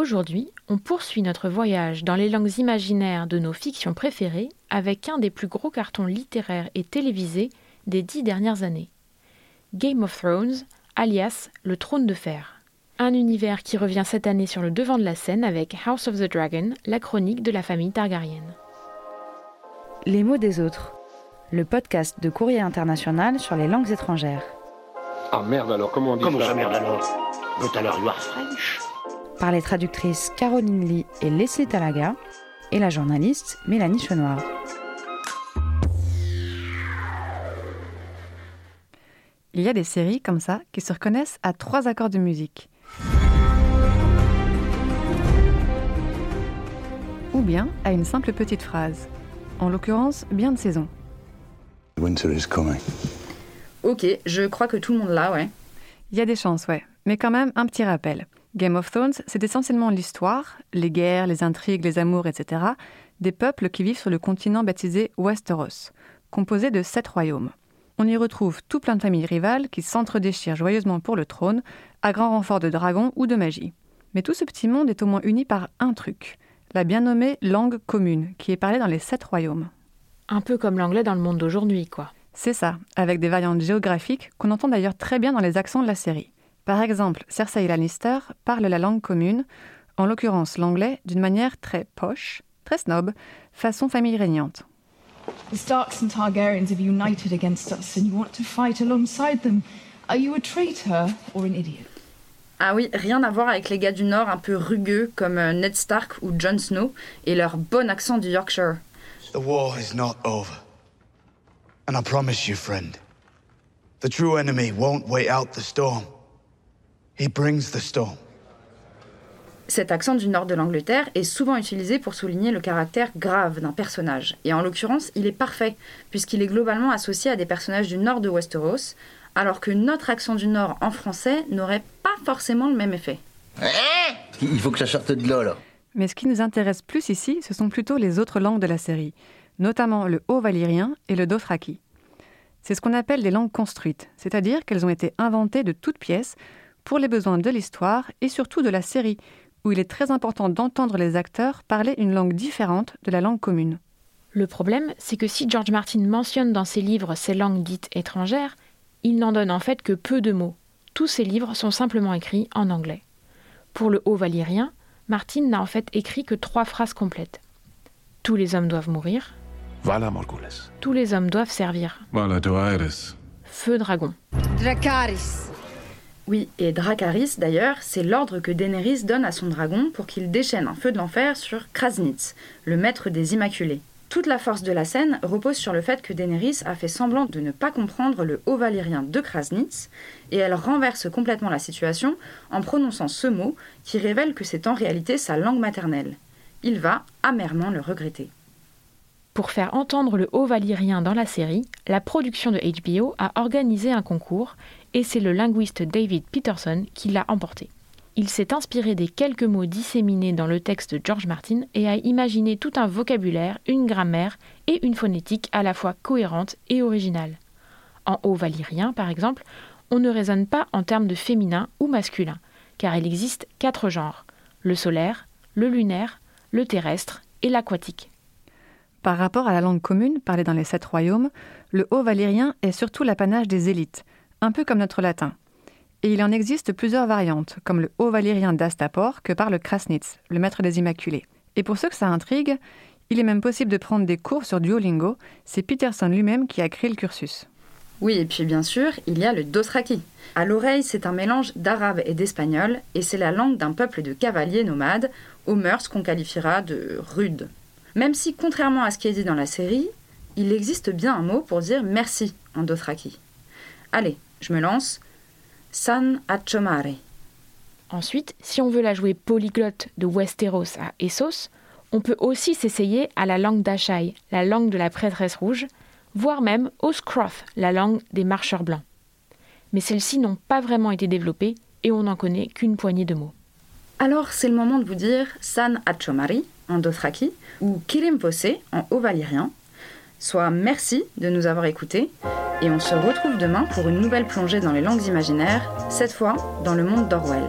Aujourd'hui, on poursuit notre voyage dans les langues imaginaires de nos fictions préférées avec un des plus gros cartons littéraires et télévisés des dix dernières années. Game of Thrones, alias Le Trône de Fer. Un univers qui revient cette année sur le devant de la scène avec House of the Dragon, la chronique de la famille Targaryen. Les mots des autres. Le podcast de Courrier International sur les langues étrangères. Ah merde alors, comment on dit Comment ça? ça merde alors? But alors you are French Par les traductrices Caroline Lee et Leslie Talaga et la journaliste Mélanie Chenoir. Il y a des séries comme ça qui se reconnaissent à trois accords de musique. Ou bien à une simple petite phrase. En l'occurrence, bien de saison. Winter is coming. Ok, je crois que tout le monde l'a, ouais. Il y a des chances, ouais. Mais quand même, un petit rappel. Game of Thrones, c'est essentiellement l'histoire, les guerres, les intrigues, les amours, etc., des peuples qui vivent sur le continent baptisé Westeros, composé de sept royaumes. On y retrouve tout plein de familles rivales qui s'entre-déchirent joyeusement pour le trône, à grand renfort de dragons ou de magie. Mais tout ce petit monde est au moins uni par un truc, la bien nommée langue commune, qui est parlée dans les sept royaumes. Un peu comme l'anglais dans le monde d'aujourd'hui, quoi. C'est ça, avec des variantes géographiques qu'on entend d'ailleurs très bien dans les accents de la série. Par exemple, Cersei Lannister parle la langue commune, en l'occurrence l'anglais, d'une manière très poche, très snob, façon famille régnante. The Starks and Targaryens have united against us, and you want to fight alongside them. Are you a traitor or an idiot? Ah oui, rien à voir avec les gars du Nord un peu rugueux comme euh, Ned Stark ou Jon Snow et leur bon accent du Yorkshire. The war is not over. And I promise you, friend, the true enemy won't wait out the storm. He brings the storm. Cet accent du nord de l'Angleterre est souvent utilisé pour souligner le caractère grave d'un personnage. Et en l'occurrence, il est parfait, puisqu'il est globalement associé à des personnages du nord de Westeros, alors que notre accent du nord en français n'aurait pas forcément le même effet. Il faut que ça sorte de là, là. Mais ce qui nous intéresse plus ici, ce sont plutôt les autres langues de la série, notamment le haut valyrien et le dothraki. C'est ce qu'on appelle des langues construites, c'est-à-dire qu'elles ont été inventées de toutes pièces pour les besoins de l'histoire et surtout de la série, où il est très important d'entendre les acteurs parler une langue différente de la langue commune. Le problème, c'est que si George Martin mentionne dans ses livres ces langues dites étrangères, il n'en donne en fait que peu de mots. Tous ses livres sont simplement écrits en anglais. Pour le haut valyrien, Martin n'a en fait écrit que trois phrases complètes. Tous les hommes doivent mourir, Vala Morgulis. tous les hommes doivent servir. Vala Doaeris. Feu dragon. Dracaris. Oui, et Dracarys d'ailleurs, c'est l'ordre que Daenerys donne à son dragon pour qu'il déchaîne un feu de l'enfer sur Krasnitz, le maître des Immaculés. Toute la force de la scène repose sur le fait que Daenerys a fait semblant de ne pas comprendre le haut valyrien de Krasnitz, et elle renverse complètement la situation en prononçant ce mot qui révèle que c'est en réalité sa langue maternelle. Il va amèrement le regretter. Pour faire entendre le haut valyrien dans la série, la production de HBO a organisé un concours et c'est le linguiste David Peterson qui l'a emporté. Il s'est inspiré des quelques mots disséminés dans le texte de George Martin et a imaginé tout un vocabulaire, une grammaire et une phonétique à la fois cohérente et originale. En haut valyrien, par exemple, on ne raisonne pas en termes de féminin ou masculin, car il existe quatre genres le solaire, le lunaire, le terrestre et l'aquatique. Par rapport à la langue commune parlée dans les sept royaumes, le haut valyrien est surtout l'apanage des élites, un peu comme notre latin. Et il en existe plusieurs variantes, comme le haut valyrien d'Astapor que parle Krasnitz, le maître des Immaculés. Et pour ceux que ça intrigue, il est même possible de prendre des cours sur Duolingo, c'est Peterson lui-même qui a créé le cursus. Oui, et puis bien sûr, il y a le dothraki. À l'oreille, c'est un mélange d'arabe et d'espagnol, et c'est la langue d'un peuple de cavaliers nomades, aux mœurs qu'on qualifiera de rudes. Même si, contrairement à ce qui est dit dans la série, il existe bien un mot pour dire merci en dothraki. Allez, je me lance. San achomare. Ensuite, si on veut la jouer polyglotte de Westeros à Essos, on peut aussi s'essayer à la langue d'Ashai, la langue de la prêtresse rouge, voire même au Scroth, la langue des marcheurs blancs. Mais celles-ci n'ont pas vraiment été développées et on n'en connaît qu'une poignée de mots. Alors, c'est le moment de vous dire San achomari en dothraki ou Kirim Vose en haut valyrien. Soit merci de nous avoir écoutés et on se retrouve demain pour une nouvelle plongée dans les langues imaginaires, cette fois dans le monde d'Orwell.